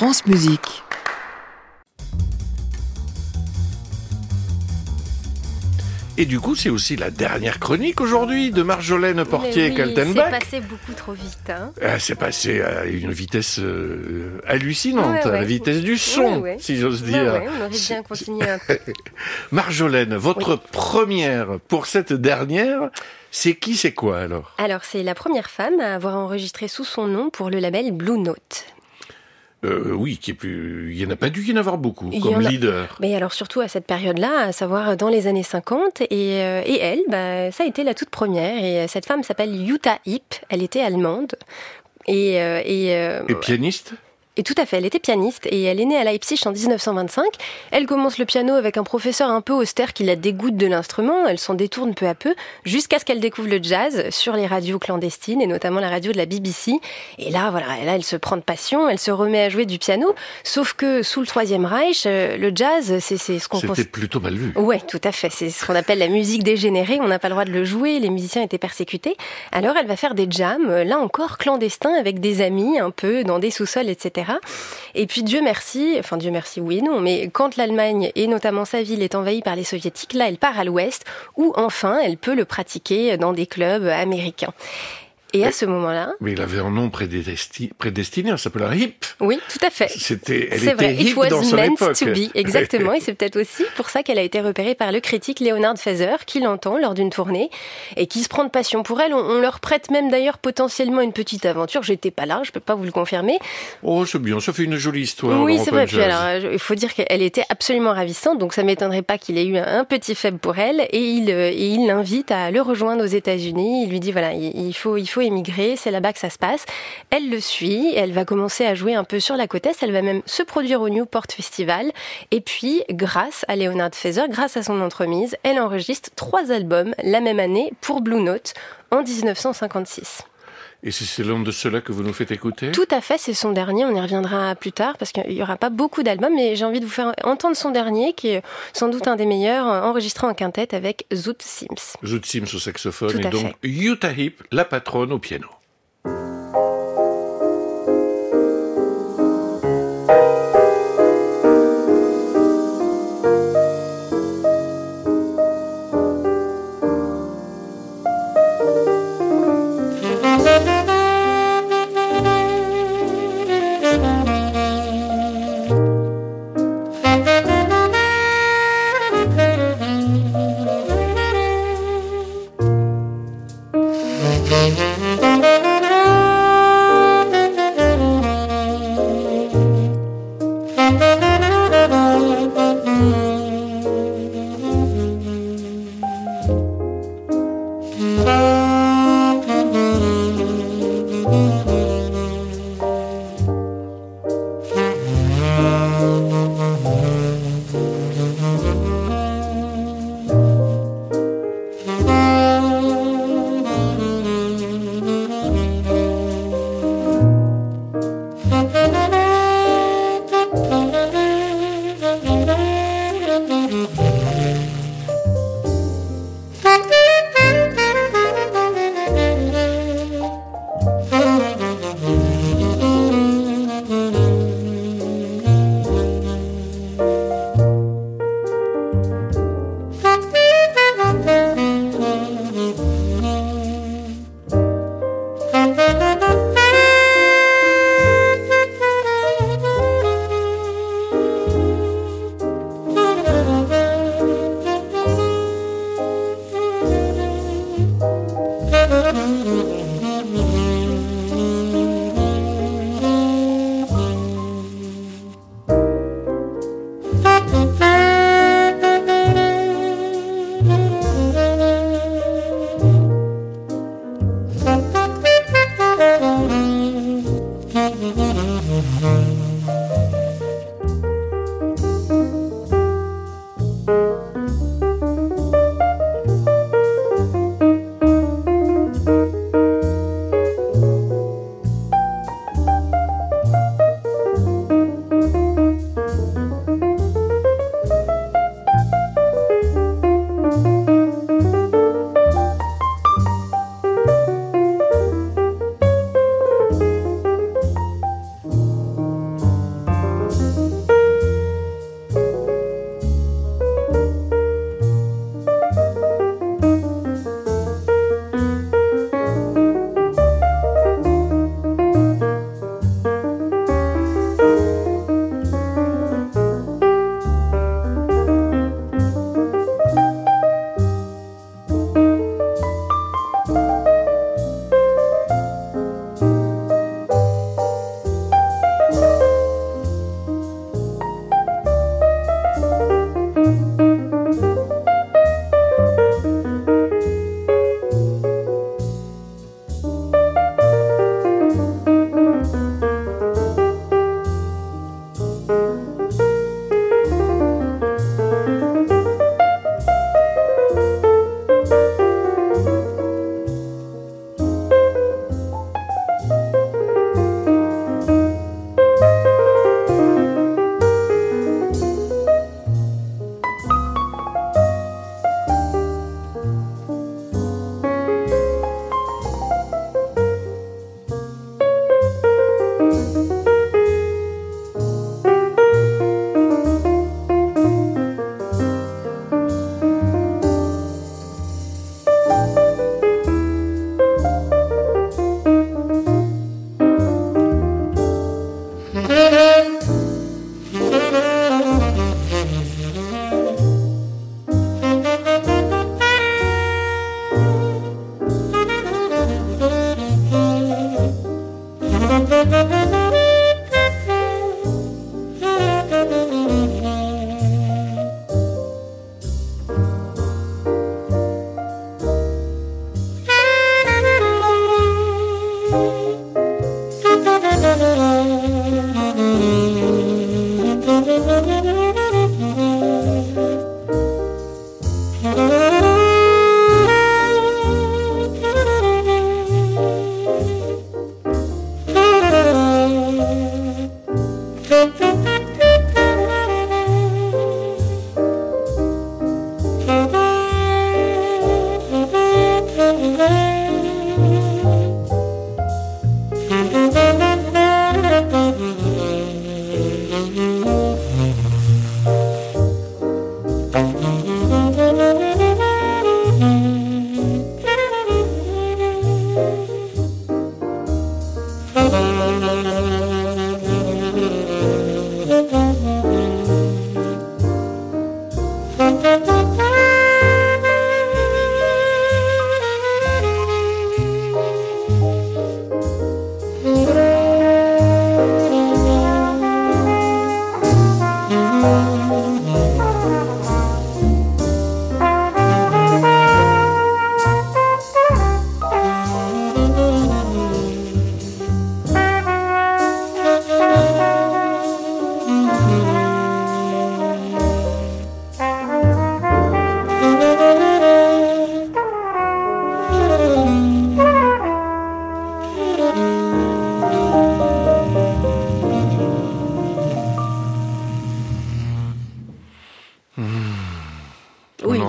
France Musique. Et du coup, c'est aussi la dernière chronique aujourd'hui de Marjolaine Portier Mais oui. C'est passé beaucoup trop vite. Hein. Ah, c'est passé à une vitesse euh, hallucinante, Ouais, à la vitesse du son, Ouais, ouais. si j'ose Ouais, dire. ouais, on aurait bien continué un peu. Marjolaine, votre première pour cette dernière, c'est qui, c'est quoi alors? Alors, c'est la première femme à avoir enregistré sous son nom pour le label Blue Note. Euh, Oui, qui est plus... il n'y en a pas dû y en avoir beaucoup, Il comme a- leader. Mais alors surtout à cette période-là, à savoir dans les années 50, et, euh, et elle, bah, ça a été la toute première. Et euh, cette femme s'appelle Jutta Hipp, elle était allemande. Et, euh, et, euh, Et pianiste? Et tout à fait, elle était pianiste et elle est née à Leipzig en 1925. Elle commence le piano avec un professeur un peu austère qui la dégoûte de l'instrument. Elle s'en détourne peu à peu jusqu'à ce qu'elle découvre le jazz sur les radios clandestines et notamment la radio de la BBC. Et là, voilà, là, elle se prend de passion, elle se remet à jouer du piano. Sauf que sous le Troisième Reich, euh, le jazz, c'est ce qu'on pense. C'était plutôt mal vu. Ouais, tout à fait. C'est ce qu'on appelle la musique dégénérée. On n'a pas le droit de le jouer. Les musiciens étaient persécutés. Alors, elle va faire des jams, là encore clandestins, avec des amis, un peu dans des sous-sols, etc. Et puis, Dieu merci, enfin Dieu merci, oui et non, mais quand l'Allemagne et notamment sa ville est envahie par les soviétiques, là, elle part à l'Ouest, où enfin, elle peut le pratiquer dans des clubs américains. Et à ce moment-là, Mais il avait un nom prédesti- prédestiné, elle s'appelait Hip. oui, tout à fait. C'était, elle C'est était vrai, hip it was dans son meant époque. to be, exactement. et c'est peut-être aussi pour ça qu'elle a été repérée par le critique Leonard Feather, qui l'entend lors d'une tournée et qui se prend de passion pour elle. On, on leur prête même d'ailleurs potentiellement une petite aventure. J'étais pas là, je peux pas vous le confirmer. Oh, c'est bien, ça fait une jolie histoire. oui, c'est vrai. Puis Jazz. alors, je- il faut dire qu'elle était absolument ravissante, donc ça m'étonnerait pas qu'il ait eu un, petit faible pour elle. Et il, euh, et il l'invite à le rejoindre aux États-Unis. Il lui dit voilà, il, il faut, il faut émigrer. C'est là-bas que ça se passe. Elle le suit. Elle va commencer à jouer un peu sur la côte est. Elle va même se produire au Newport Festival. Et puis, grâce à Leonard Feather, grâce à son entremise, elle enregistre trois albums la même année pour Blue Note en 1956. Et c'est c'est l'un de ceux-là que vous nous faites écouter Tout à fait, c'est son dernier. On y reviendra plus tard parce qu'il n'y aura pas beaucoup d'albums, mais j'ai envie de vous faire entendre son dernier, qui est sans doute un des meilleurs, euh, enregistré en quintette avec Zoot Sims. Zoot Sims au saxophone Tout et donc Utah Hip, la patronne au piano.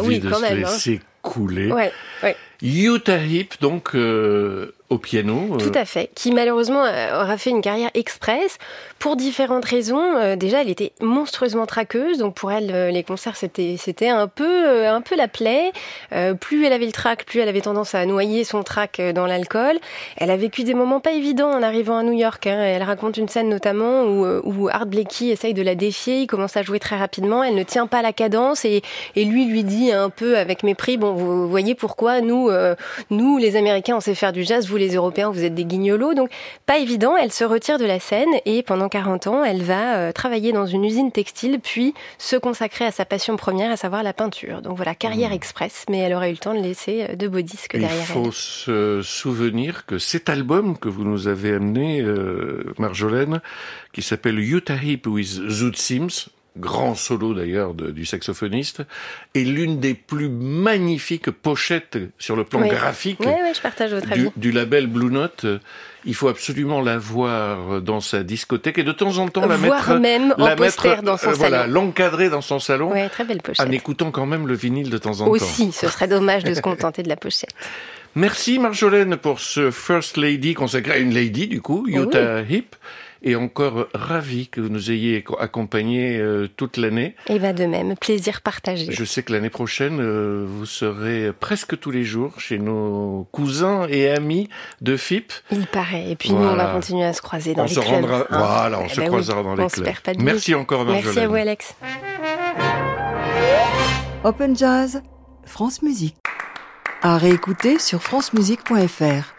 Envie oui, de quand se même, hein. laisser couler. Ouais, ouais. Utah Heep, donc euh, piano. Tout à fait, qui malheureusement euh, aura fait une carrière express pour différentes raisons. Euh, déjà, elle était monstrueusement traqueuse, donc pour elle, euh, les concerts c'était c'était un peu euh, un peu la plaie. Euh, plus elle avait le trac, plus elle avait tendance à noyer son trac euh, dans l'alcool. Elle a vécu des moments pas évidents en arrivant à New York. hein. Elle raconte une scène notamment où, euh, où Art Blakey essaye de la défier. Il commence à jouer très rapidement. Elle ne tient pas la cadence et, et lui lui dit un peu avec mépris bon, vous voyez pourquoi nous euh, nous les Américains on sait faire du jazz, vous les Européens vous êtes des guignolos. Donc pas évident. Elle se retire de la scène et pendant 40 ans, elle va euh, travailler dans une usine textile, puis se consacrer à sa passion première, à savoir la peinture. Donc voilà, carrière express, mais elle aura eu le temps de laisser euh, de beaux disques Il derrière faut elle. se souvenir que cet album que vous nous avez amené, euh, Marjolaine, qui s'appelle Utah Heep with Zoot Sims, grand solo d'ailleurs du saxophoniste, est l'une des plus magnifiques pochettes sur le plan Oui. graphique Ouais, ouais, je partage votre du, label Blue Note. Il faut absolument la voir dans sa discothèque et de temps en temps la Voire mettre, même en la poster mettre, dans son euh, voilà, salon. l'encadrer dans son salon, Ouais, très belle pochette. en écoutant quand même le vinyle de temps en temps. Aussi, ce serait dommage de se contenter de la pochette. Merci Marjolaine pour ce First Lady consacré à une lady du coup, Utah Heep, et encore ravi que vous nous ayez accompagnés euh, toute l'année. Et va de même, plaisir partagé. Je sais que l'année prochaine, euh, vous serez presque tous les jours chez nos cousins et amis de FIP. Il paraît. Et puis nous, on va continuer à se croiser dans on les se clubs. rendra, hein. voilà, on Eh se ben oui, croisera dans les on se clubs. perd pas de. Merci encore Marjolaine. Merci à vous, Alex. Open Jazz, France Musique. À réécouter sur francemusique.fr.